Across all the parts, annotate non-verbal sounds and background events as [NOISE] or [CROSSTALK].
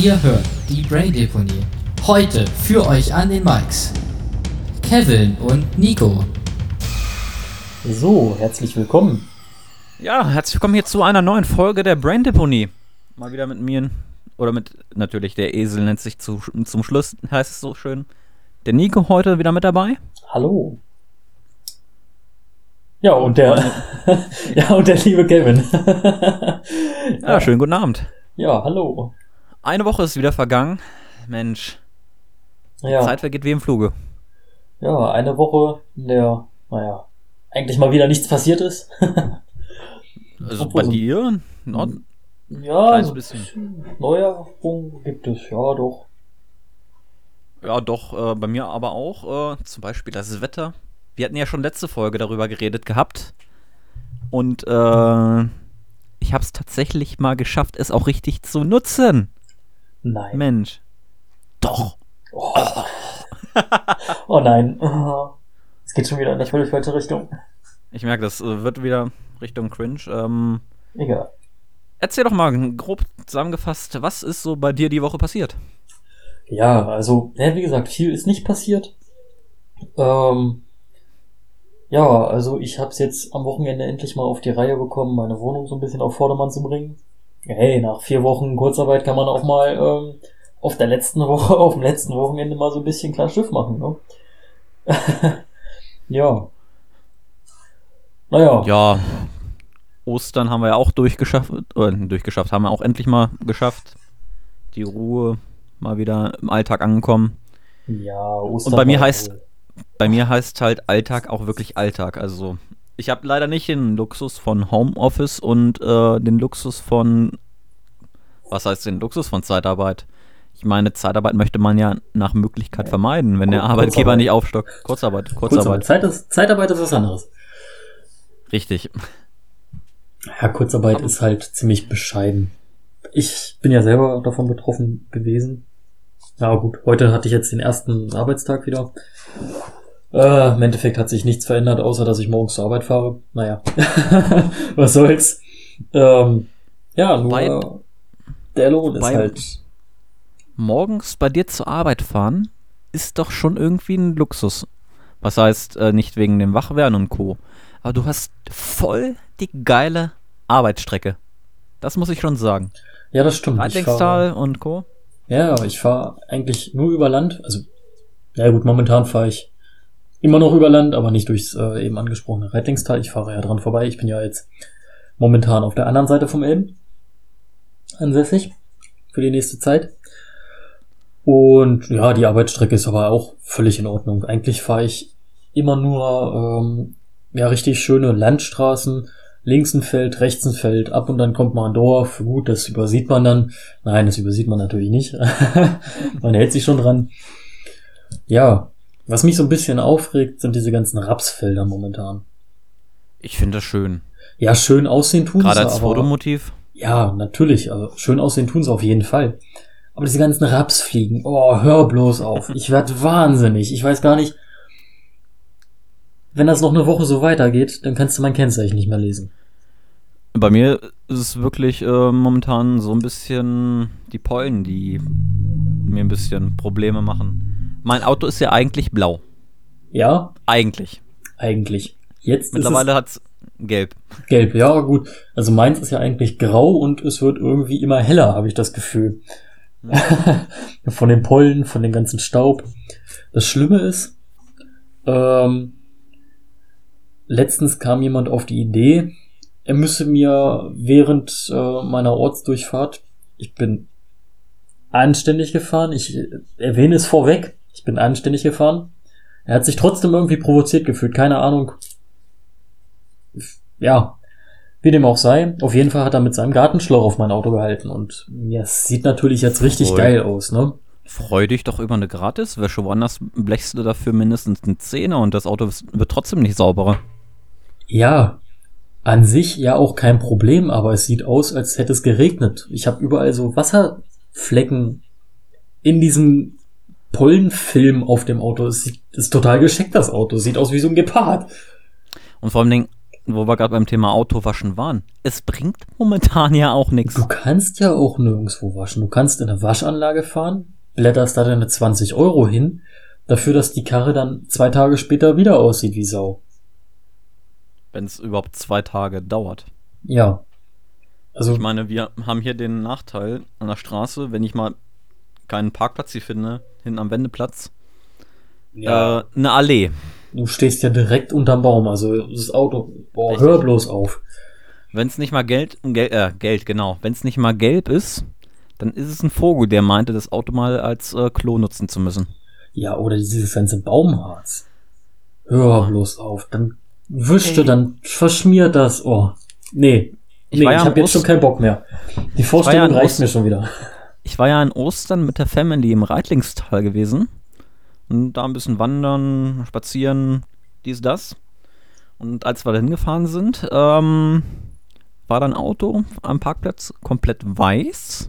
Ihr hört die Brain Deponie. Heute für euch an den Mics. Kevin und Nico. So, herzlich willkommen. Ja, herzlich willkommen hier zu einer neuen Folge der Brain Deponie. Mal wieder mit mir oder mit natürlich der Esel nennt sich zu, zum Schluss, heißt es so schön. Der Nico heute wieder mit dabei. Hallo. Ja, und der, [LAUGHS] ja, und der liebe Kevin. ja, schönen guten Abend. Ja, hallo. Eine Woche ist wieder vergangen. Mensch. Ja. Zeit vergeht wie im Fluge. Ja, eine Woche, in der, naja, eigentlich mal wieder nichts passiert ist. [LAUGHS] also Obwohl bei dir? Not, ja, so bisschen. Neuerung gibt es, ja doch. Ja, doch, äh, bei mir aber auch. Äh, zum Beispiel das Wetter. Wir hatten ja schon letzte Folge darüber geredet gehabt. Und äh, ich habe es tatsächlich mal geschafft, es auch richtig zu nutzen. Nein. Mensch. Doch. Oh, oh nein. Es geht schon wieder in eine völlig falsche Richtung. Ich merke, das äh, wird wieder Richtung Cringe. Ähm, Egal. Erzähl doch mal grob zusammengefasst, was ist so bei dir die Woche passiert? Ja, also, ja, wie gesagt, viel ist nicht passiert. Ähm, ja, also ich habe es jetzt am Wochenende endlich mal auf die Reihe bekommen, meine Wohnung so ein bisschen auf Vordermann zu bringen. Hey, nach vier Wochen Kurzarbeit kann man auch mal ähm, auf der letzten Woche, [LAUGHS] auf dem letzten Wochenende mal so ein bisschen klar Schiff machen, ne? [LAUGHS] ja. Naja. Ja. Ostern haben wir ja auch durchgeschafft, oder durchgeschafft, haben wir auch endlich mal geschafft. Die Ruhe mal wieder im Alltag angekommen. Ja, Ostern. Und bei mir heißt, bei mir heißt halt Alltag auch wirklich Alltag. Also ich habe leider nicht den Luxus von Homeoffice und äh, den Luxus von, was heißt den Luxus von Zeitarbeit? Ich meine, Zeitarbeit möchte man ja nach Möglichkeit ja. vermeiden, wenn der Arbeitgeber nicht aufstockt. Kurzarbeit, Kurzarbeit. Kurzarbeit. Zeit ist, Zeitarbeit ist was anderes. Richtig. Ja, Kurzarbeit Aber ist halt ziemlich bescheiden. Ich bin ja selber davon betroffen gewesen. Ja gut, heute hatte ich jetzt den ersten Arbeitstag wieder. Äh, Im Endeffekt hat sich nichts verändert, außer dass ich morgens zur Arbeit fahre. Naja, [LAUGHS] was soll's. Ähm, ja, nur bei, der Lohn ist halt. Morgens bei dir zur Arbeit fahren ist doch schon irgendwie ein Luxus. Was heißt, äh, nicht wegen dem Wachwerden und Co. Aber du hast voll die geile Arbeitsstrecke. Das muss ich schon sagen. Ja, das stimmt. Reitlingstal und Co. Ja, ich fahre eigentlich nur über Land. Also, ja gut, momentan fahre ich immer noch über Land, aber nicht durchs äh, eben angesprochene Reitlingstal. Ich fahre ja dran vorbei. Ich bin ja jetzt momentan auf der anderen Seite vom Elben ansässig für die nächste Zeit. Und ja, die Arbeitsstrecke ist aber auch völlig in Ordnung. Eigentlich fahre ich immer nur ähm, ja richtig schöne Landstraßen, links ein Feld, rechts ein Feld, ab und dann kommt mal ein Dorf. Gut, das übersieht man dann. Nein, das übersieht man natürlich nicht. [LAUGHS] man hält sich schon dran. Ja, was mich so ein bisschen aufregt, sind diese ganzen Rapsfelder momentan. Ich finde das schön. Ja, schön aussehen tun Gerade als aber, Fotomotiv? Ja, natürlich. Also schön aussehen tun sie auf jeden Fall. Aber diese ganzen Rapsfliegen, oh, hör bloß auf. Ich werd [LAUGHS] wahnsinnig. Ich weiß gar nicht, wenn das noch eine Woche so weitergeht, dann kannst du mein Kennzeichen nicht mehr lesen. Bei mir ist es wirklich äh, momentan so ein bisschen die Pollen, die mir ein bisschen Probleme machen. Mein Auto ist ja eigentlich blau. Ja? Eigentlich. Eigentlich. Jetzt Mittlerweile hat es gelb. Gelb, ja, gut. Also meins ist ja eigentlich grau und es wird irgendwie immer heller, habe ich das Gefühl. Ja. [LAUGHS] von den Pollen, von dem ganzen Staub. Das Schlimme ist, ähm, letztens kam jemand auf die Idee, er müsse mir während äh, meiner Ortsdurchfahrt, ich bin anständig gefahren, ich erwähne es vorweg, ich bin anständig gefahren. Er hat sich trotzdem irgendwie provoziert gefühlt, keine Ahnung. Ja, wie dem auch sei. Auf jeden Fall hat er mit seinem Gartenschlauch auf mein Auto gehalten und ja, es sieht natürlich jetzt richtig Freu geil aus, ne? Freu dich doch über eine Gratiswäsche. Woanders blechst du dafür mindestens einen Zehner und das Auto wird trotzdem nicht sauberer. Ja, an sich ja auch kein Problem, aber es sieht aus, als hätte es geregnet. Ich habe überall so Wasserflecken in diesem Pollenfilm auf dem Auto. Es sieht, ist total gescheckt, das Auto. Sieht aus wie so ein Gepard. Und vor allem, wo wir gerade beim Thema Autowaschen waren. Es bringt momentan ja auch nichts. Du kannst ja auch nirgendwo waschen. Du kannst in eine Waschanlage fahren, blätterst da deine 20 Euro hin, dafür, dass die Karre dann zwei Tage später wieder aussieht wie Sau. Wenn es überhaupt zwei Tage dauert. Ja. Also, Ich meine, wir haben hier den Nachteil an der Straße, wenn ich mal keinen Parkplatz hier finde, hinten am Wendeplatz, ja, äh, eine Allee. du stehst ja direkt unterm Baum. Also, das Auto, boah, Richtig. hör bloß auf. Wenn es nicht mal Geld, Gel äh, Geld, genau, wenn es nicht mal gelb ist, dann ist es ein Vogel, der meinte, das Auto mal als äh, Klo nutzen zu müssen. Ja, oder dieses ganze Baumharz. Hör bloß auf. Dann wischte, dann verschmiert das. Oh. Nee. Ich nee, ich habe jetzt schon keinen Bock mehr. Die Vorstellung ja reicht Ost- mir schon wieder. Ich war ja in Ostern mit der Family im Reitlingstal gewesen. Und da ein bisschen wandern, spazieren, dies, das. Und als wir da hingefahren sind, ähm, war dann Auto am Parkplatz komplett weiß.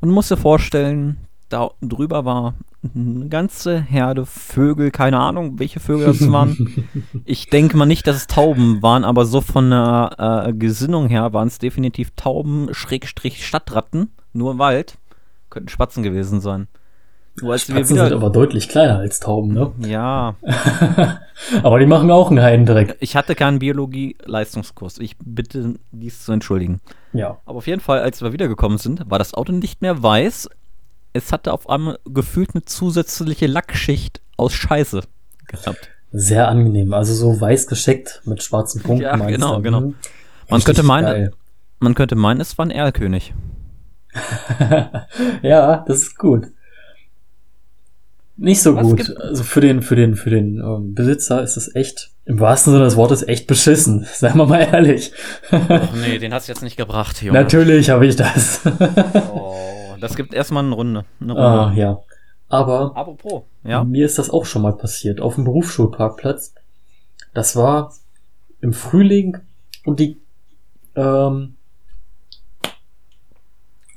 Und musst dir vorstellen, da drüber war eine ganze Herde Vögel, keine Ahnung, welche Vögel das [LAUGHS] waren. Ich denke mal nicht, dass es Tauben waren, aber so von der äh, Gesinnung her waren es definitiv Tauben, Schrägstrich Stadtratten, nur Wald. Könnten Spatzen gewesen sein. Als Spatzen sind wieder, aber deutlich kleiner als Tauben, ne? [LAUGHS] ja, [LAUGHS] aber die machen auch einen Heidendreck. ich hatte keinen Biologie-Leistungskurs. Ich bitte dies zu entschuldigen. Ja. Aber auf jeden Fall, als wir wiedergekommen sind, war das Auto nicht mehr weiß. Es hatte auf einmal gefühlt eine zusätzliche Lackschicht aus Scheiße gehabt. Sehr angenehm. Also so weiß gescheckt mit schwarzen Punkten. Ja, genau, genau. Hm. Man könnte meinen, man könnte meinen, es war ein Erlkönig. [LAUGHS] ja, das ist gut. Nicht so Was gut. Also für den, für den, für den ähm, Besitzer ist das echt, im wahrsten Sinne des Wortes, echt beschissen. [LAUGHS] Seien wir mal ehrlich. Ach nee, den hast du jetzt nicht gebracht, Junge. Natürlich habe ich das. [LAUGHS] Oh, das gibt erstmal eine Runde. Eine Runde. ah, ja. Aber Apropos, ja. mir ist das auch schon mal passiert. Auf dem Berufsschulparkplatz. Das war im Frühling und die ähm,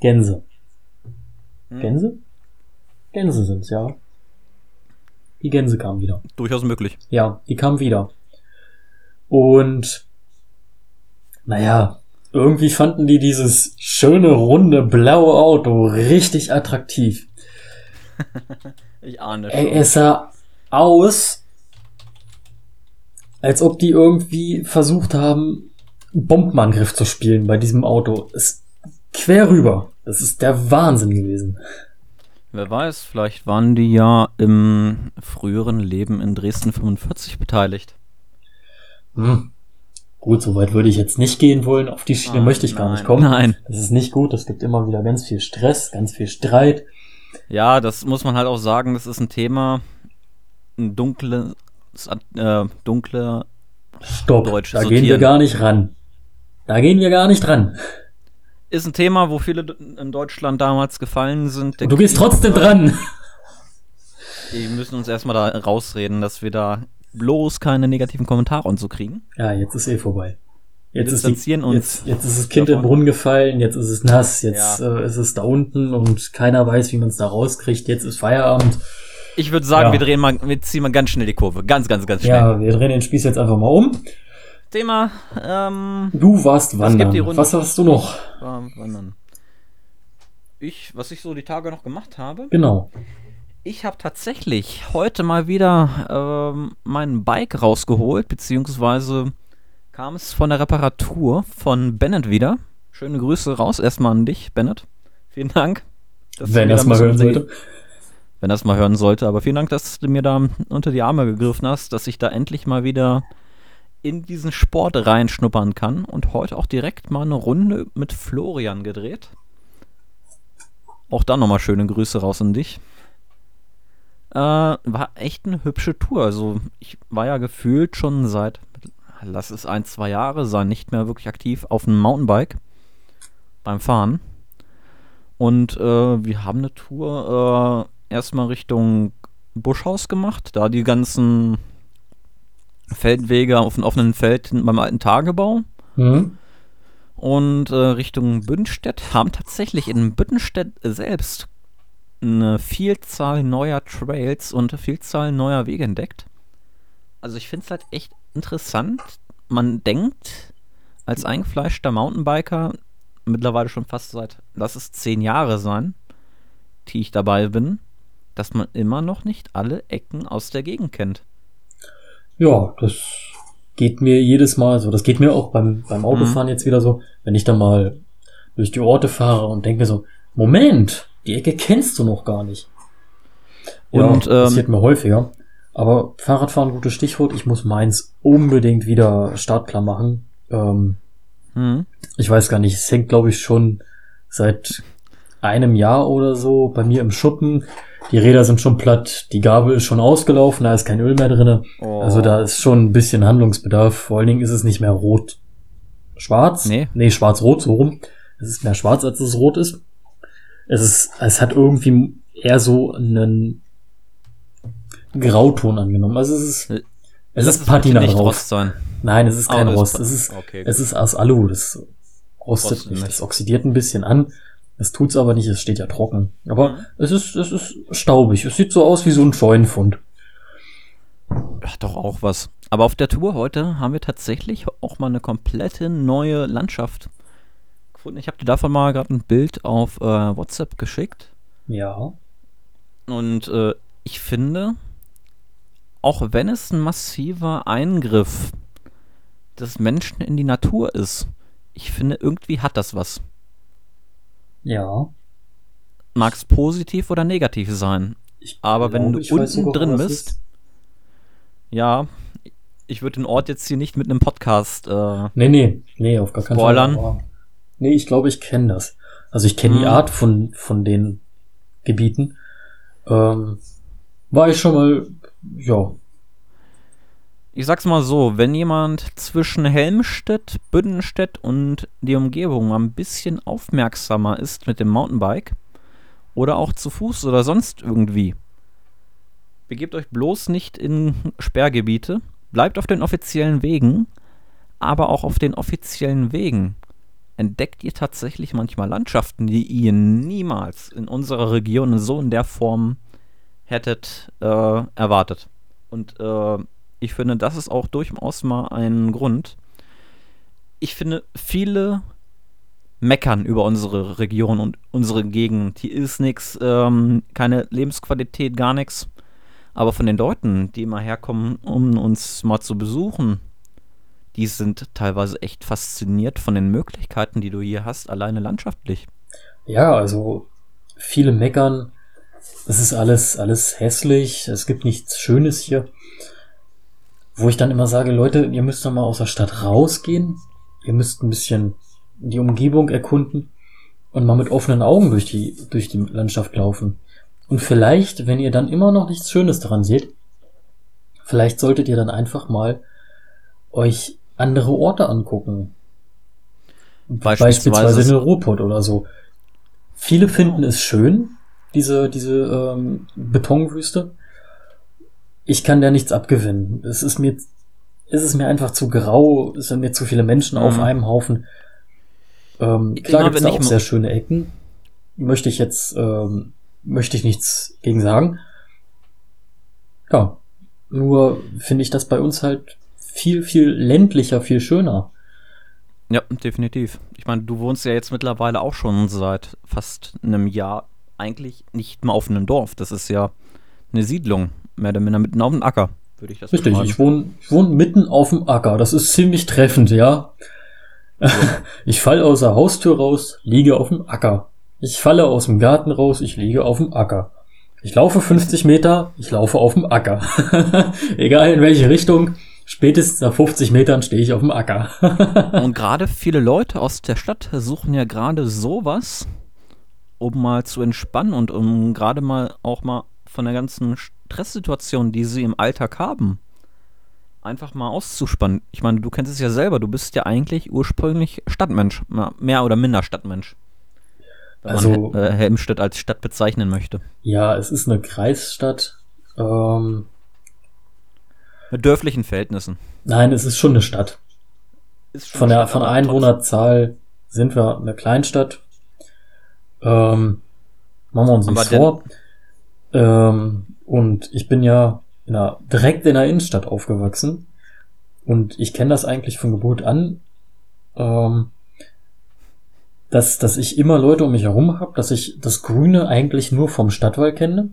Gänse. Hm. Gänse? Gänse sind's, ja. Die Gänse kamen wieder. Durchaus möglich. Ja, die kamen wieder. Und naja, irgendwie fanden die dieses schöne, runde, blaue Auto richtig attraktiv. [LAUGHS] Ich ahne Ey, es sah aus, als ob die irgendwie versucht haben, Bombenangriff zu spielen bei diesem Auto. Es quer rüber. Das ist der Wahnsinn gewesen. Wer weiß, vielleicht waren die ja im früheren Leben in Dresden 45 beteiligt. Hm. Gut, so weit würde ich jetzt nicht gehen wollen. Auf die Schiene Ah, möchte ich gar nein, nicht kommen. Nein. Das ist nicht gut. Es gibt immer wieder ganz viel Stress, ganz viel Streit. Ja, das muss man halt auch sagen, das ist ein Thema, ein dunkles, äh, dunkle, Stopp. Da gehen wir gar nicht ran. Da gehen wir gar nicht ran. Ist ein Thema, wo viele in Deutschland damals gefallen sind. Du gehst trotzdem dran. Die müssen uns erstmal da rausreden, dass wir da bloß keine negativen Kommentare und so kriegen. Ja, jetzt ist eh vorbei. Wir Jetzt ist, distanzieren die, uns jetzt, jetzt ist das Kind davon. im Brunnen gefallen, jetzt ist es nass, jetzt Ja. äh, ist es da unten und keiner weiß, wie man es da rauskriegt. Jetzt ist Feierabend. Ich würde sagen, Ja. wir drehen mal, wir ziehen mal ganz schnell die Kurve. Ganz, ganz, ganz schnell. Ja, wir drehen den Spieß jetzt einfach mal um. Thema, ähm, Du warst wandern. Was hast du noch? war- wandern. Ich, was ich so die Tage noch gemacht habe, Genau. ich habe tatsächlich heute mal wieder ähm, mein Bike rausgeholt, beziehungsweise kam es von der Reparatur von Bennett wieder. Schöne Grüße raus erstmal an dich, Bennett. Vielen Dank. Wenn das da ein mal hören sollte. wenn das mal hören sollte. Aber vielen Dank, dass du mir da unter die Arme gegriffen hast, dass ich da endlich mal wieder in diesen Sport reinschnuppern kann und heute auch direkt mal eine Runde mit Florian gedreht. Auch da nochmal schöne Grüße raus an dich. Äh, war echt eine hübsche Tour. Also ich war ja gefühlt schon seit, lass es ein, zwei Jahre sein, nicht mehr wirklich aktiv auf einem Mountainbike beim Fahren. Und äh, wir haben eine Tour äh, erstmal Richtung Buschhaus gemacht, da die ganzen Feldwege auf dem offenen Feld beim alten Tagebau. Mhm. Und äh, Richtung Bündstedt haben tatsächlich in Büttenstedt selbst eine Vielzahl neuer Trails und eine Vielzahl neuer Wege entdeckt. Also ich finde es halt echt interessant, man denkt, als eingefleischter Mountainbiker, mittlerweile schon fast seit, lass es zehn Jahre sein, die ich dabei bin, dass man immer noch nicht alle Ecken aus der Gegend kennt. Ja, das geht mir jedes Mal so. Das geht mir auch beim, beim Autofahren jetzt wieder so, wenn ich da mal durch die Orte fahre und denke mir so, Moment, die Ecke kennst du noch gar nicht. Und, ja, ähm, passiert mir häufiger. Aber Fahrradfahren, gutes Stichwort. Ich muss meins unbedingt wieder startklar machen. Ähm, Mhm. ich weiß gar nicht, es hängt, glaube ich, schon seit einem Jahr oder so bei mir im Schuppen. Die Räder sind schon platt, die Gabel ist schon ausgelaufen, da ist kein Öl mehr drinne. Oh. Also da ist schon ein bisschen Handlungsbedarf. Vor allen Dingen ist es nicht mehr rot. Schwarz? Nee. Nee, schwarz-rot, so rum. Es ist mehr schwarz, als es rot ist. Es ist, es hat irgendwie eher so einen Grauton angenommen. Also es ist, es ist Patina nicht drauf. Rost sein. Nein, es ist kein Oh, Rost. ist- Es ist, okay, es ist aus Alu. Das rostet nicht. nicht. Das oxidiert ein bisschen an. Es tut's aber nicht. Es steht ja trocken. Aber Mhm. es ist, es ist staubig. Es sieht so aus wie so ein Scheunenfund. Ach, doch auch was. Aber auf der Tour heute haben wir tatsächlich auch mal eine komplette neue Landschaft gefunden. Ich habe dir davon mal gerade ein Bild auf äh, WhatsApp geschickt. Ja. Und äh, ich finde, auch wenn es ein massiver Eingriff des Menschen in die Natur ist, ich finde, irgendwie hat das was. Ja. Mag es positiv oder negativ sein. Ich Aber wenn glaube, du unten sogar, drin bist- ist. Ja, ich würde den Ort jetzt hier nicht mit einem Podcast. Äh, Nee, nee, nee, auf gar keinen Spoilern? Fall. aber- Nee, ich glaube, ich kenne das. Also ich kenne die Mhm. Art von, von den Gebieten. Ähm, war ich schon mal, ja, ich sag's mal so, wenn jemand zwischen Helmstedt, Büddenstedt und die Umgebung ein bisschen aufmerksamer ist mit dem Mountainbike oder auch zu Fuß oder sonst irgendwie, begebt euch bloß nicht in Sperrgebiete, bleibt auf den offiziellen Wegen, aber auch auf den offiziellen Wegen entdeckt ihr tatsächlich manchmal Landschaften, die ihr niemals in unserer Region so in der Form hättet äh, erwartet. Und äh, ich finde, das ist auch durchaus mal ein Grund. Ich finde, viele meckern über unsere Region und unsere Gegend. Hier ist nichts, ähm, keine Lebensqualität, gar nichts. Aber von den Leuten, die mal herkommen, um uns mal zu besuchen, die sind teilweise echt fasziniert von den Möglichkeiten, die du hier hast, alleine landschaftlich. Ja, also viele meckern, es ist alles, alles hässlich, es gibt nichts Schönes hier. Wo ich dann immer sage, Leute, ihr müsst doch mal aus der Stadt rausgehen, ihr müsst ein bisschen die Umgebung erkunden und mal mit offenen Augen durch die, durch die Landschaft laufen. Und vielleicht, wenn ihr dann immer noch nichts Schönes daran seht, vielleicht solltet ihr dann einfach mal euch andere Orte angucken. Beispielsweise- Beispielsweise eine Ruhrpott oder so. Viele finden es schön, diese, diese ähm, Betonwüste. Ich kann der nichts abgewinnen. Es ist mir, es ist mir einfach zu grau, es sind mir zu viele Menschen auf Mhm. einem Haufen. Ähm, Ich klar gibt es da auch sehr schöne Ecken. Möchte ich jetzt, ähm, möchte ich nichts gegen sagen. Ja, nur finde ich das bei uns halt viel, viel ländlicher, viel schöner. Ja, definitiv. Ich meine, du wohnst ja jetzt mittlerweile auch schon seit fast einem Jahr eigentlich nicht mal auf einem Dorf. Das ist ja eine Siedlung, mehr oder minder mitten auf dem Acker, würde ich das Richtig, beschreiben. ich wohne, ich wohne mitten auf dem Acker. Das ist ziemlich treffend, ja. [LAUGHS] ich falle aus der Haustür raus, liege auf dem Acker. Ich falle aus dem Garten raus, ich liege auf dem Acker. Ich laufe 50 Meter, ich laufe auf dem Acker. [LAUGHS] Egal in welche Richtung, spätestens nach 50 Metern stehe ich auf dem Acker. [LAUGHS] Und gerade viele Leute aus der Stadt suchen ja gerade sowas, um mal zu entspannen und um gerade mal auch mal von der ganzen Stresssituation, die sie im Alltag haben, einfach mal auszuspannen. Ich meine, du kennst es ja selber, du bist ja eigentlich ursprünglich Stadtmensch, mehr oder minder Stadtmensch. Wenn Also- man äh, Helmstedt als Stadt bezeichnen möchte. ja, es ist eine Kreisstadt. Ähm, Mit dörflichen Verhältnissen. nein, es ist schon eine Stadt. Schon Von der, Stadt, von der Einwohnerzahl sind wir eine Kleinstadt. Ähm, machen wir uns nichts vor. Ähm, und ich bin ja in einer, direkt in der Innenstadt aufgewachsen. Und ich kenne das eigentlich von Geburt an, ähm, dass, dass ich immer Leute um mich herum habe, dass ich das Grüne eigentlich nur vom Stadtwall kenne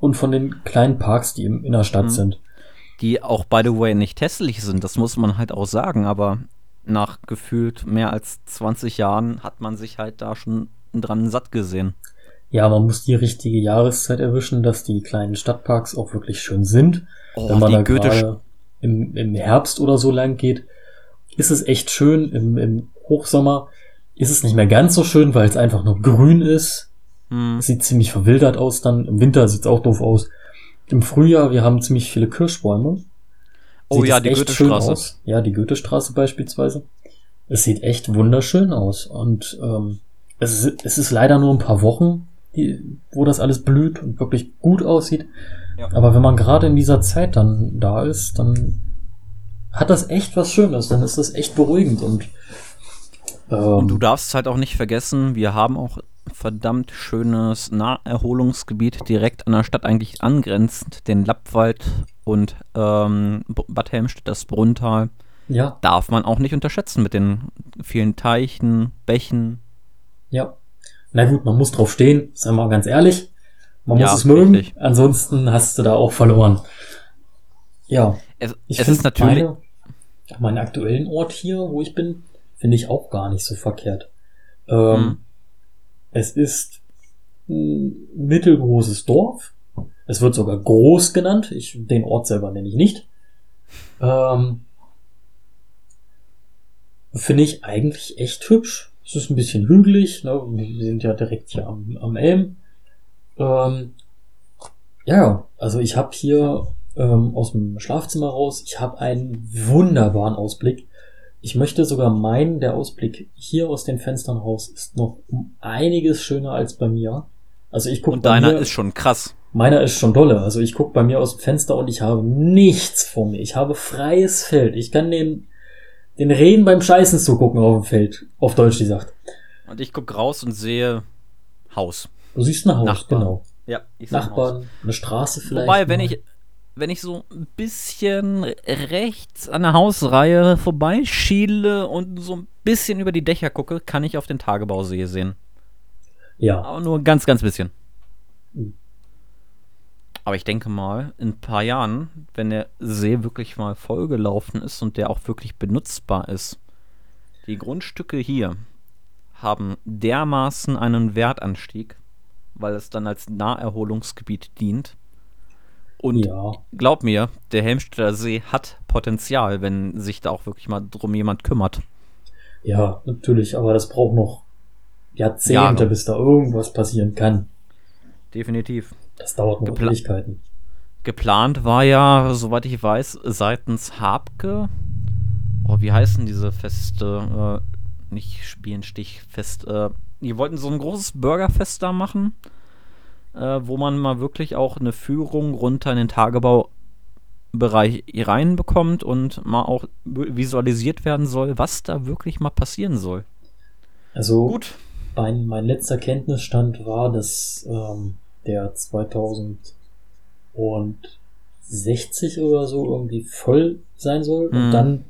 und von den kleinen Parks, die in der Stadt Mhm. sind. Die auch, by the way, nicht hässlich sind, das muss man halt auch sagen, aber nach gefühlt mehr als 20 Jahren hat man sich halt da schon dran satt gesehen. Ja, man muss die richtige Jahreszeit erwischen, dass die kleinen Stadtparks auch wirklich schön sind. Oh, Wenn man da gerade im, im Herbst oder so lang geht, ist es echt schön. Im, Im Hochsommer ist es nicht mehr ganz so schön, weil es einfach nur grün ist. Hm, sieht ziemlich verwildert aus dann. Im Winter sieht es auch doof aus. Im Frühjahr, wir haben ziemlich viele Kirschbäume. Oh Sieht ja, die echt schön Goethestraße. aus. Ja, die Goethestraße beispielsweise. Es sieht echt wunderschön aus. Und ähm, es, ist, es ist leider nur ein paar Wochen, die, wo das alles blüht und wirklich gut aussieht. Ja. Aber wenn man gerade in dieser Zeit dann da ist, dann hat das echt was Schönes. Dann ist das echt beruhigend. Und, ähm, Und du darfst halt auch nicht vergessen, wir haben auch verdammt schönes Naherholungsgebiet direkt an der Stadt eigentlich angrenzend, den Lappwald und ähm, Bad Helmstedt, das Brunntal. ja, Darf man auch nicht unterschätzen mit den vielen Teichen, Bächen. ja. Na gut, man muss drauf stehen, seien wir mal ganz ehrlich. Man Ja, muss es mögen, richtig. ansonsten hast du da auch verloren. Ja, Es, Ich es ist natürlich. Meine, meinen aktuellen Ort hier, wo ich bin, finde ich auch gar nicht so verkehrt. Ähm, Hm. Es ist ein mittelgroßes Dorf. Es wird sogar groß genannt. Ich, den Ort selber nenne ich nicht. Ähm, finde ich eigentlich echt hübsch. Es ist ein bisschen hügelig. Ne? Wir sind ja direkt hier am, am Elm. Ähm, ja, also ich habe hier ähm, aus dem Schlafzimmer raus, ich habe einen wunderbaren Ausblick. Ich möchte sogar meinen, der Ausblick hier aus den Fenstern raus ist noch um einiges schöner als bei mir. Also ich gucke Und deiner mir, ist schon krass. meiner ist schon dolle. Also ich gucke bei mir aus dem Fenster und ich habe nichts vor mir. Ich habe freies Feld. Ich kann den, den Rehen beim Scheißen zugucken auf dem Feld. Auf Deutsch gesagt. Und ich guck raus und sehe Haus. Du siehst ein Haus, Nachbarn. genau. Ja, ich sehe ein Haus. Nachbarn, eine Straße vielleicht. Wobei, wenn mal. ich, wenn ich so ein bisschen rechts an der Hausreihe vorbeischiele und so ein bisschen über die Dächer gucke, kann ich auf den Tagebausee sehen. Ja, Aber nur ganz, ganz bisschen. Aber ich denke mal, in ein paar Jahren, wenn der See wirklich mal vollgelaufen ist und der auch wirklich benutzbar ist, die Grundstücke hier haben dermaßen einen Wertanstieg, weil es dann als Naherholungsgebiet dient. Und ja. glaub mir, der Helmstedter See hat Potenzial, wenn sich da auch wirklich mal drum jemand kümmert. Ja, natürlich, aber das braucht noch Jahrzehnte, Jahre. bis da irgendwas passieren kann. Definitiv. Das dauert noch Gepla- Ewigkeiten. Geplant war ja, soweit ich weiß, seitens Habke. Oh, wie heißen diese Feste? Äh, nicht Spielenstichfest. Äh, die wollten so ein großes Burgerfest da machen, äh, wo man mal wirklich auch eine Führung runter in den Tagebaubereich reinbekommt und mal auch visualisiert werden soll, was da wirklich mal passieren soll. Also Gut. mein, mein letzter Kenntnisstand war, dass ähm, der 2060 oder so irgendwie voll sein soll. Mhm. Und dann,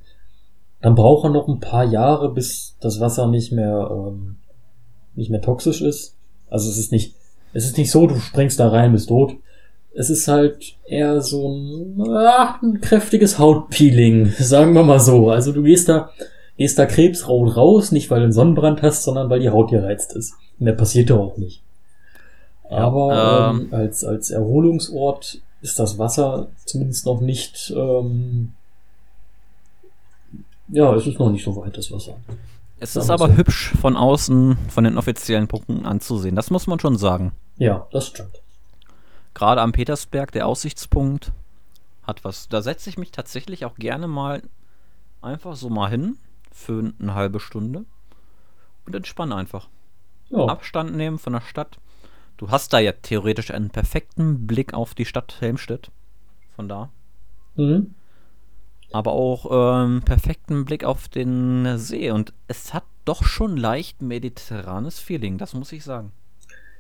dann braucht er noch ein paar Jahre, bis das Wasser nicht mehr, ähm, nicht mehr toxisch ist. Also es ist nicht, es ist nicht so, du springst da rein, bist tot. Es ist halt eher so ein, ah, ein kräftiges Hautpeeling, [LAUGHS] sagen wir mal so. Also du gehst da, gehst da krebsrot raus, nicht weil du einen Sonnenbrand hast, sondern weil die Haut gereizt ist. Mehr passiert ja auch nicht. Aber ähm, ähm, als, als Erholungsort ist das Wasser zumindest noch nicht, ähm, ja, es ist noch nicht so weit, das Wasser. Es ist aber so. hübsch von außen, von den offiziellen Punkten anzusehen. Das muss man schon sagen. Ja, das stimmt. Gerade am Petersberg, der Aussichtspunkt, hat was. Da setze ich mich tatsächlich auch gerne mal einfach so mal hin für eine halbe Stunde und entspanne einfach. Ja, Abstand nehmen von der Stadt. Du hast da ja theoretisch einen perfekten Blick auf die Stadt Helmstedt. Von da. mhm. Aber auch ähm, perfekten Blick auf den See. Und es hat doch schon leicht mediterranes Feeling, das muss ich sagen.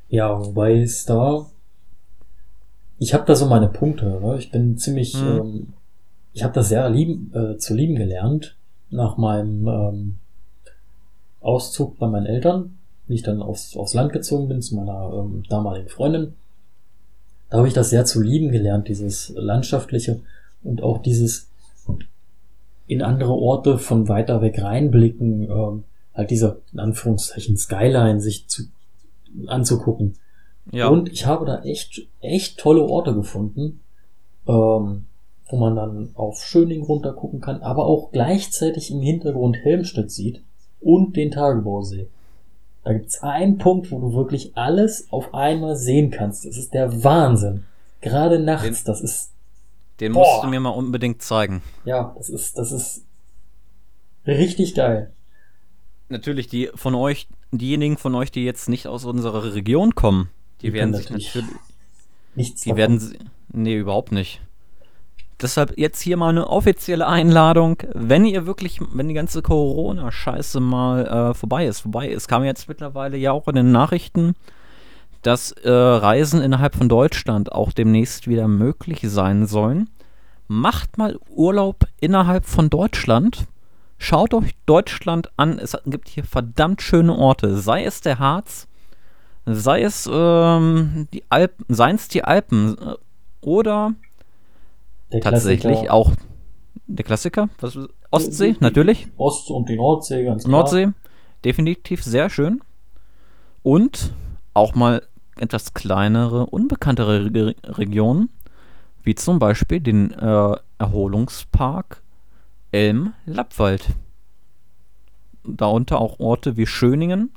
ja wobei es da, ich habe da so meine Punkte. Ne? Ich bin ziemlich Mhm. ähm, ich habe das sehr lieben, äh, zu lieben gelernt nach meinem ähm, Auszug bei meinen Eltern, wie ich dann aufs, aufs Land gezogen bin zu meiner ähm, damaligen Freundin. Da habe ich das sehr zu lieben gelernt, dieses landschaftliche und auch dieses in andere Orte von weiter weg reinblicken, ähm, halt diese in Anführungszeichen Skyline sich zu, anzugucken. Ja. Und ich habe da echt, echt tolle Orte gefunden, ähm, wo man dann auf Schöning runter gucken kann, aber auch gleichzeitig im Hintergrund Helmstedt sieht und den Tagebausee. Da gibt's einen Punkt, wo du wirklich alles auf einmal sehen kannst. Das ist der Wahnsinn. Gerade nachts, Den- das ist, Den Boah. musst du mir mal unbedingt zeigen. ja, das ist, das ist richtig geil. Natürlich, die von euch, diejenigen von euch, die jetzt nicht aus unserer Region kommen, die, Die werden sich natürlich. Nichts Die werden. sie- Nee, überhaupt nicht. Deshalb jetzt hier mal eine offizielle Einladung. Wenn ihr wirklich, wenn die ganze Corona-Scheiße mal äh, vorbei ist, vorbei ist, kam jetzt mittlerweile ja auch in den Nachrichten, dass äh, Reisen innerhalb von Deutschland auch demnächst wieder möglich sein sollen. Macht mal Urlaub innerhalb von Deutschland. Schaut euch Deutschland an. Es gibt hier verdammt schöne Orte. Sei es der Harz, sei es ähm, die Alpen, seien es die Alpen äh, oder Der tatsächlich auch der Klassiker. Was, Ostsee, natürlich. Ost- und die Nordsee, ganz klar. Nordsee, definitiv sehr schön. Und auch mal etwas kleinere, unbekanntere Re Regionen, wie zum Beispiel den äh, Erholungspark Elm-Lappwald. Darunter auch Orte wie Schöningen.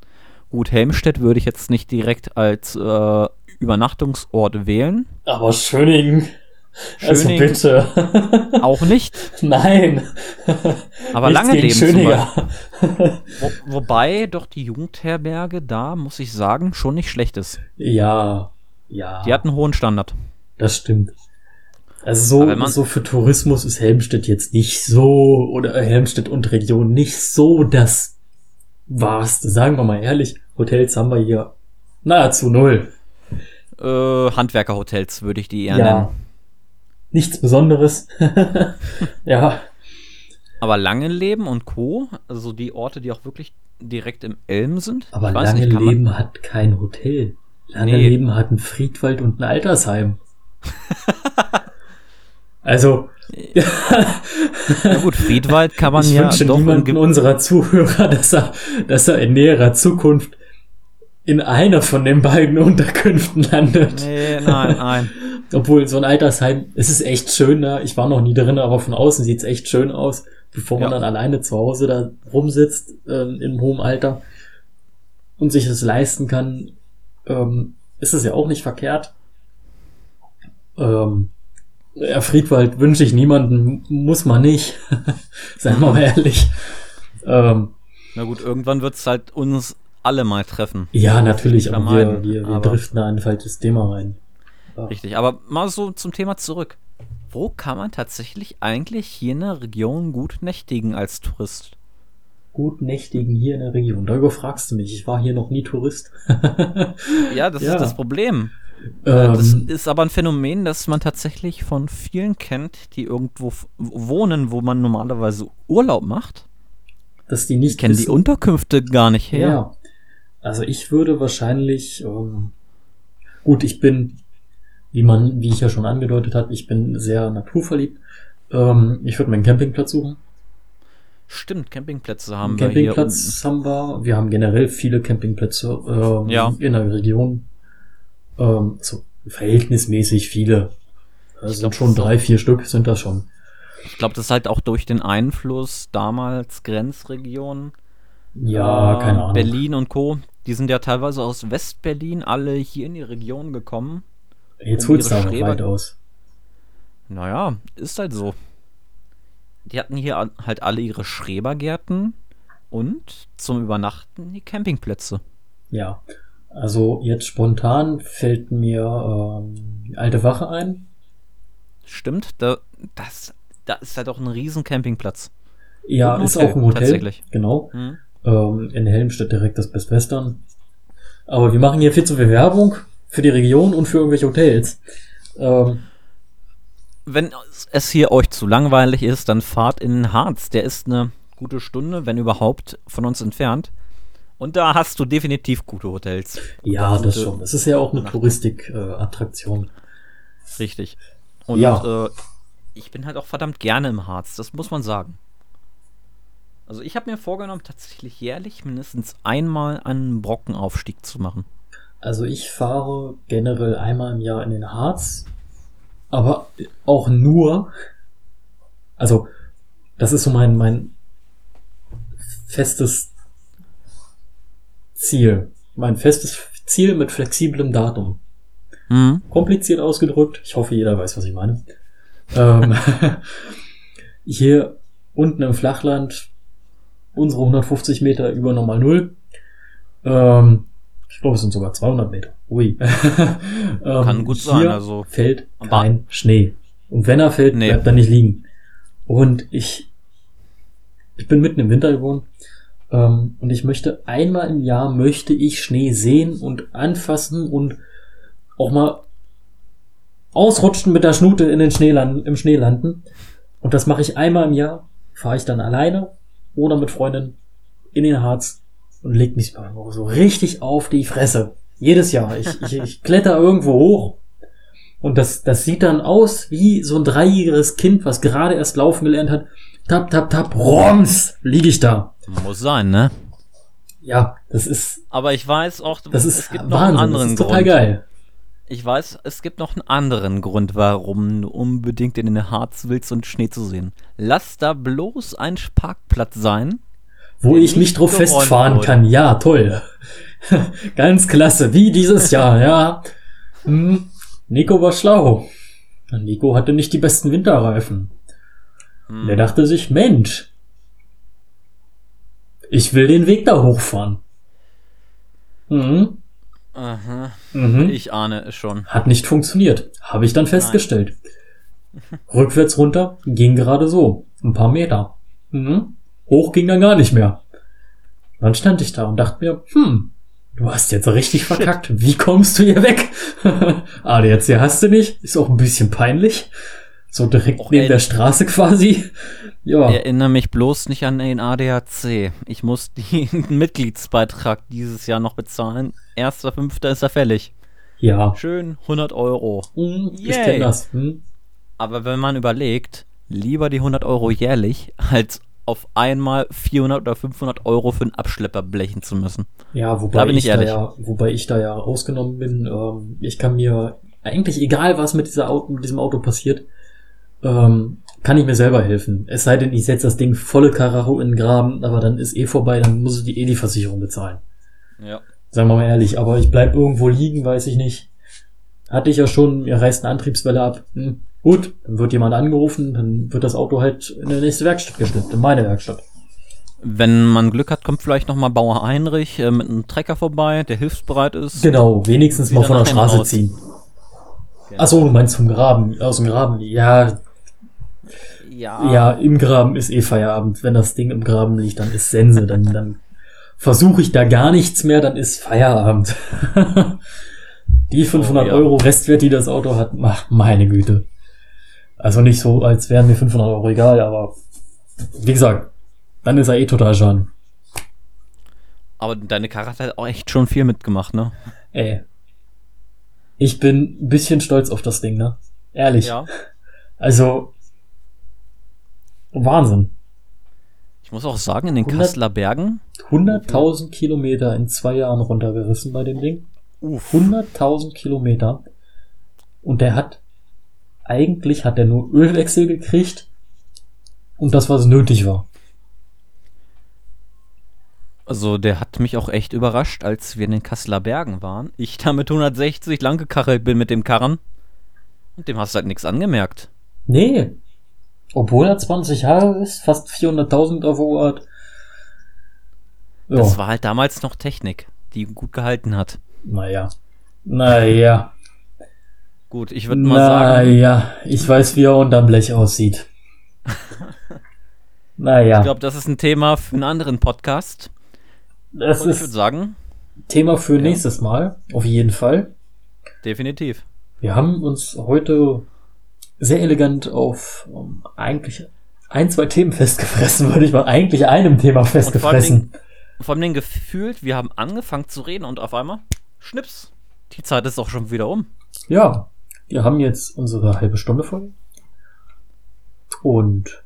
Gut, Helmstedt würde ich jetzt nicht direkt als äh, Übernachtungsort wählen. Aber Schöningen. Also Schöningen bitte. [LAUGHS] auch nicht. Nein. Aber Nichts lange Leben Schöninger. Wo, wobei doch die Jugendherberge da, muss ich sagen, schon nicht schlecht ist. Ja, ja. Die hat einen hohen Standard. Das stimmt. Also so, man- so für Tourismus ist Helmstedt jetzt nicht so, oder äh, Helmstedt und Region nicht so das Wahrste. Sagen wir mal ehrlich, Hotels haben wir hier nahezu null. Äh, Handwerkerhotels würde ich die eher ja. nennen. Nichts Besonderes. [LAUGHS] ja, Aber Langenleben und Co., also die Orte, die auch wirklich direkt im Elm sind. aber ich lange kann man- Leben hat kein Hotel. Lange Nee. Leben hat ein Friedwald und ein Altersheim. [LAUGHS] also, Na gut, Friedwald kann man ich ja wünsche doch niemanden unserer Zuhörer, dass er, dass er in näherer Zukunft in einer von den beiden Unterkünften landet. Nee, nein, nein. [LAUGHS] Obwohl so ein Altersheim, es ist echt schön da. Ich war noch nie drin, aber von außen sieht's echt schön aus, bevor man Ja. dann alleine zu Hause da rumsitzt ähm, im hohen Alter und sich es leisten kann, ähm, ist es ja auch nicht verkehrt. Ähm, ja, Friedwald wünsche ich niemanden, muss man nicht. [LAUGHS] Seien wir mal ehrlich. Ähm, Na gut, irgendwann wird es halt uns alle mal treffen. ja, natürlich, aber wir, wir, wir aber- driften da in ein falsches Thema rein. Richtig, aber mal so zum Thema zurück. Wo kann man tatsächlich eigentlich hier in der Region gut nächtigen als Tourist? Gut nächtigen hier in der Region. Darüber fragst du mich. Ich war hier noch nie Tourist. [LAUGHS] Ja, das Ja. ist das Problem. Äh, Das ähm, ist aber ein Phänomen, das man tatsächlich von vielen kennt, die irgendwo wohnen, wo man normalerweise Urlaub macht. dass die nicht Kennen die Unterkünfte gar nicht her. Ja. Also ich würde wahrscheinlich, ähm, gut, ich bin, wie man, wie ich ja schon angedeutet habe, ich bin sehr naturverliebt. Ähm, ich würde meinen Campingplatz suchen. Stimmt, Campingplätze haben Einen wir. Campingplatz haben wir. Wir haben generell viele Campingplätze ähm, Ja. in der Region. Ähm, so verhältnismäßig viele. Das Ich sind schon drei, vier Stück sind das schon. Ich glaube, das ist halt auch durch den Einfluss damals Grenzregionen. Ja, äh, keine Ahnung. Berlin und Co. Die sind ja teilweise aus Westberlin alle hier in die Region gekommen. Jetzt um holst du Streber- weit aus. Naja, ist halt so. Die hatten hier halt alle ihre Schrebergärten und zum Übernachten die Campingplätze. Ja. Also jetzt spontan fällt mir ähm, die alte Wache ein. Stimmt, da, das, da ist halt auch ein riesen Campingplatz. Ja, ist auch ein Hotel. tatsächlich. Genau. Hm? Ähm, in Helmstedt direkt das Best Western. Aber wir machen hier viel zu viel Werbung für die Region und für irgendwelche Hotels. Ähm, wenn es hier euch zu langweilig ist, dann fahrt in den Harz. Der ist eine gute Stunde, wenn überhaupt, von uns entfernt. Und da hast du definitiv gute Hotels. Ja, Gute- das schon. Das ist ja auch eine Touristik-Attraktion. Richtig. Und Ja. äh, ich bin halt auch verdammt gerne im Harz, das muss man sagen. Also ich habe mir vorgenommen, tatsächlich jährlich mindestens einmal einen Brockenaufstieg zu machen. Also ich fahre generell einmal im Jahr in den Harz, aber auch nur, also das ist so mein, mein festes Ziel. Mein festes Ziel mit flexiblem Datum. Hm? Kompliziert ausgedrückt. Ich hoffe, jeder weiß, was ich meine. Ähm, [LAUGHS] hier unten im Flachland unsere 150 Meter über normal Null. Ähm, ich glaube, es sind sogar 200 Meter. Ui. [LAUGHS] ähm, Kann gut sein, also- fällt kein Schnee. Und wenn er fällt, Nee. bleibt er nicht liegen. Und ich, ich bin mitten im Winter gewohnt. Ähm, und ich möchte einmal im Jahr möchte ich Schnee sehen und anfassen und auch mal ausrutschen mit der Schnute in den Schnee landen, im Schnee landen. Und das mache ich einmal im Jahr. Fahre ich dann alleine oder mit Freundin in den Harz und leg mich so richtig auf die Fresse. Jedes Jahr. Ich, ich, ich kletter irgendwo hoch. Und das, das sieht dann aus wie so ein dreijähriges Kind, was gerade erst laufen gelernt hat. Tap, tap, tap, roms, liege ich da. Muss sein, ne? Ja, das ist, Aber ich weiß auch, das ist es gibt noch einen Wahnsinn. Das anderen ist total Grund. geil. Ich weiß, es gibt noch einen anderen Grund, warum du unbedingt in den Harz willst und Schnee zu sehen. Lass da bloß ein Parkplatz sein. Wo ich mich nicht drauf festfahren wurde. kann. Ja, toll. [LAUGHS] Ganz klasse. Wie dieses Jahr, ja. Hm. Nico war schlau. Nico hatte nicht die besten Winterreifen. Hm. Der dachte sich, Mensch, ich will den Weg da hochfahren. Mhm. Aha, Mhm. ich ahne es schon. Hat nicht funktioniert. Habe ich dann festgestellt. Rückwärts runter ging gerade so. Ein paar Meter. Mhm. Hoch ging dann gar nicht mehr. Dann stand ich da und dachte mir, hm, du hast jetzt richtig verkackt. Wie kommst du hier weg? ADAC hast du nicht. Ist auch ein bisschen peinlich. So direkt Och, neben ey. der Straße quasi. Ja. Erinnere mich bloß nicht an den ADAC. Ich muss [LAUGHS] den Mitgliedsbeitrag dieses Jahr noch bezahlen. Erster, fünfter ist er fällig. Ja. Schön 100 Euro. Hm, ich kenne das. Hm. Aber wenn man überlegt, lieber die 100 Euro jährlich, als auf einmal 400 oder 500 Euro für einen Abschlepper blechen zu müssen. Ja, wobei Da bin ich da ehrlich. ja, wobei ich da ja ausgenommen bin. Ähm, ich kann mir eigentlich egal, was mit dieser Auto, mit diesem Auto passiert, ähm, kann ich mir selber helfen. Es sei denn, ich setze das Ding volle Karacho in den Graben, aber dann ist eh vorbei, dann muss ich die eh die Versicherung bezahlen. Ja. Sagen wir mal ehrlich, aber ich bleib irgendwo liegen, weiß ich nicht. Hatte ich ja schon, mir reißt eine Antriebswelle ab. Hm, gut, dann wird jemand angerufen, dann wird das Auto halt in der nächste Werkstatt geschleppt, in meine Werkstatt. Wenn man Glück hat, kommt vielleicht noch mal Bauer Heinrich äh, mit einem Trecker vorbei, der hilfsbereit ist. Genau, wenigstens mal von der Straße ziehen. Genau. Ach so, du meinst vom Graben, aus dem Graben. Ja, Ja. ja, im Graben ist eh Feierabend. Wenn das Ding im Graben liegt, dann ist Sense, dann, dann versuche ich da gar nichts mehr, dann ist Feierabend. [LAUGHS] die 500 Oh, ja. Euro Restwert, die das Auto hat, ach, meine Güte. Also nicht so, als wären mir 500 Euro egal, aber wie gesagt, dann ist er eh total Schaden. Aber deine Karre hat halt auch echt schon viel mitgemacht, ne? Ey. Ich bin ein bisschen stolz auf das Ding, ne? Ehrlich. Also, Wahnsinn. Ich muss auch sagen, in den 100 Kasseler Bergen. 100.000 Kilometer in zwei Jahren runtergerissen bei dem Ding. Uff. 100.000 Kilometer. Und der hat, eigentlich hat er nur Ölwechsel gekriegt. Und das, was nötig war. Also der hat mich auch echt überrascht, als wir in den Kasseler Bergen waren. Ich da mit 160 lang gekachelt bin mit dem Karren. Und dem hast du halt nichts angemerkt. Nee. Obwohl er 20 Jahre ist, fast 400.000 auf der Uhr hat. Ja, Das war halt damals noch Technik, die gut gehalten hat. naja. Naja. Gut, ich würde mal sagen, Naja, ich weiß, wie er unterm Blech aussieht. [LAUGHS] naja, ich glaube, das ist ein Thema für einen anderen Podcast. das Und ich würde ist sagen, Thema für nächstes Mal, auf jeden Fall. definitiv. Wir haben uns heute sehr elegant auf um, eigentlich ein, zwei Themen festgefressen, [LAUGHS] würde ich mal eigentlich einem Thema festgefressen. Vor allem gefühlt, wir haben angefangen zu reden und auf einmal, schnips, die Zeit ist auch schon wieder um. Ja, wir haben jetzt unsere halbe Stunde voll. Und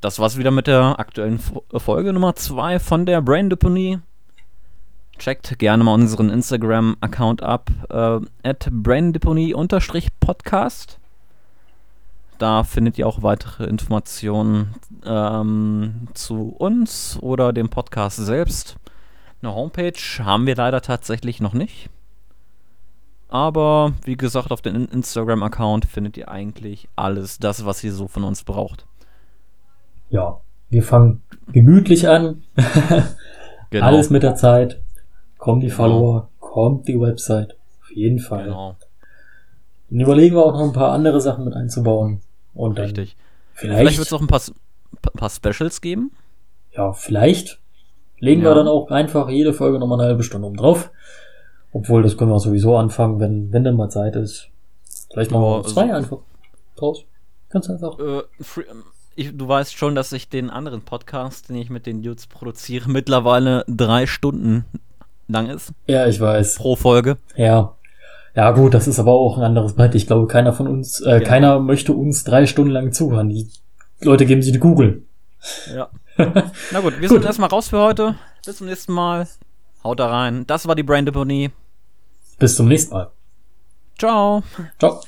das war's wieder mit der aktuellen Folge Nummer 2 von der Brain Deponie. Checkt gerne mal unseren Instagram-Account ab, äh, at braindeponie-podcast. Da findet ihr auch weitere Informationen ähm, zu uns oder dem Podcast selbst. Eine Homepage haben wir leider tatsächlich noch nicht. Aber wie gesagt, auf dem Instagram-Account findet ihr eigentlich alles das, was ihr so von uns braucht. Ja, wir fangen gemütlich an. [LAUGHS] genau. Alles mit der Zeit. Kommt die genau. Follower, kommt die Website. Auf jeden Fall. Genau. Dann überlegen wir auch noch ein paar andere Sachen mit einzubauen. Und dann Richtig. Vielleicht, vielleicht wird es auch ein paar, paar Specials geben. Ja, vielleicht legen ja. wir dann auch einfach jede Folge nochmal eine halbe Stunde um drauf. Obwohl, das können wir sowieso anfangen, wenn, wenn dann mal Zeit ist. Vielleicht machen wir zwei einfach draus. Ganz einfach. Äh, free, ich, du weißt schon, dass ich den anderen Podcast, den ich mit den Dudes produziere, mittlerweile drei Stunden lang ist. Ja, ich weiß. Pro Folge. Ja. Ja, gut, das ist aber auch ein anderes Brett. Ich glaube, keiner von uns, äh, genau. keiner möchte uns drei Stunden lang zuhören. Die Leute geben sich die Google. Ja. [LAUGHS] Na gut, wir gut. sind erstmal raus für heute. Bis zum nächsten Mal. Haut da rein. Das war die Brain Deponie. Bis zum nächsten Mal. Ciao. Ciao.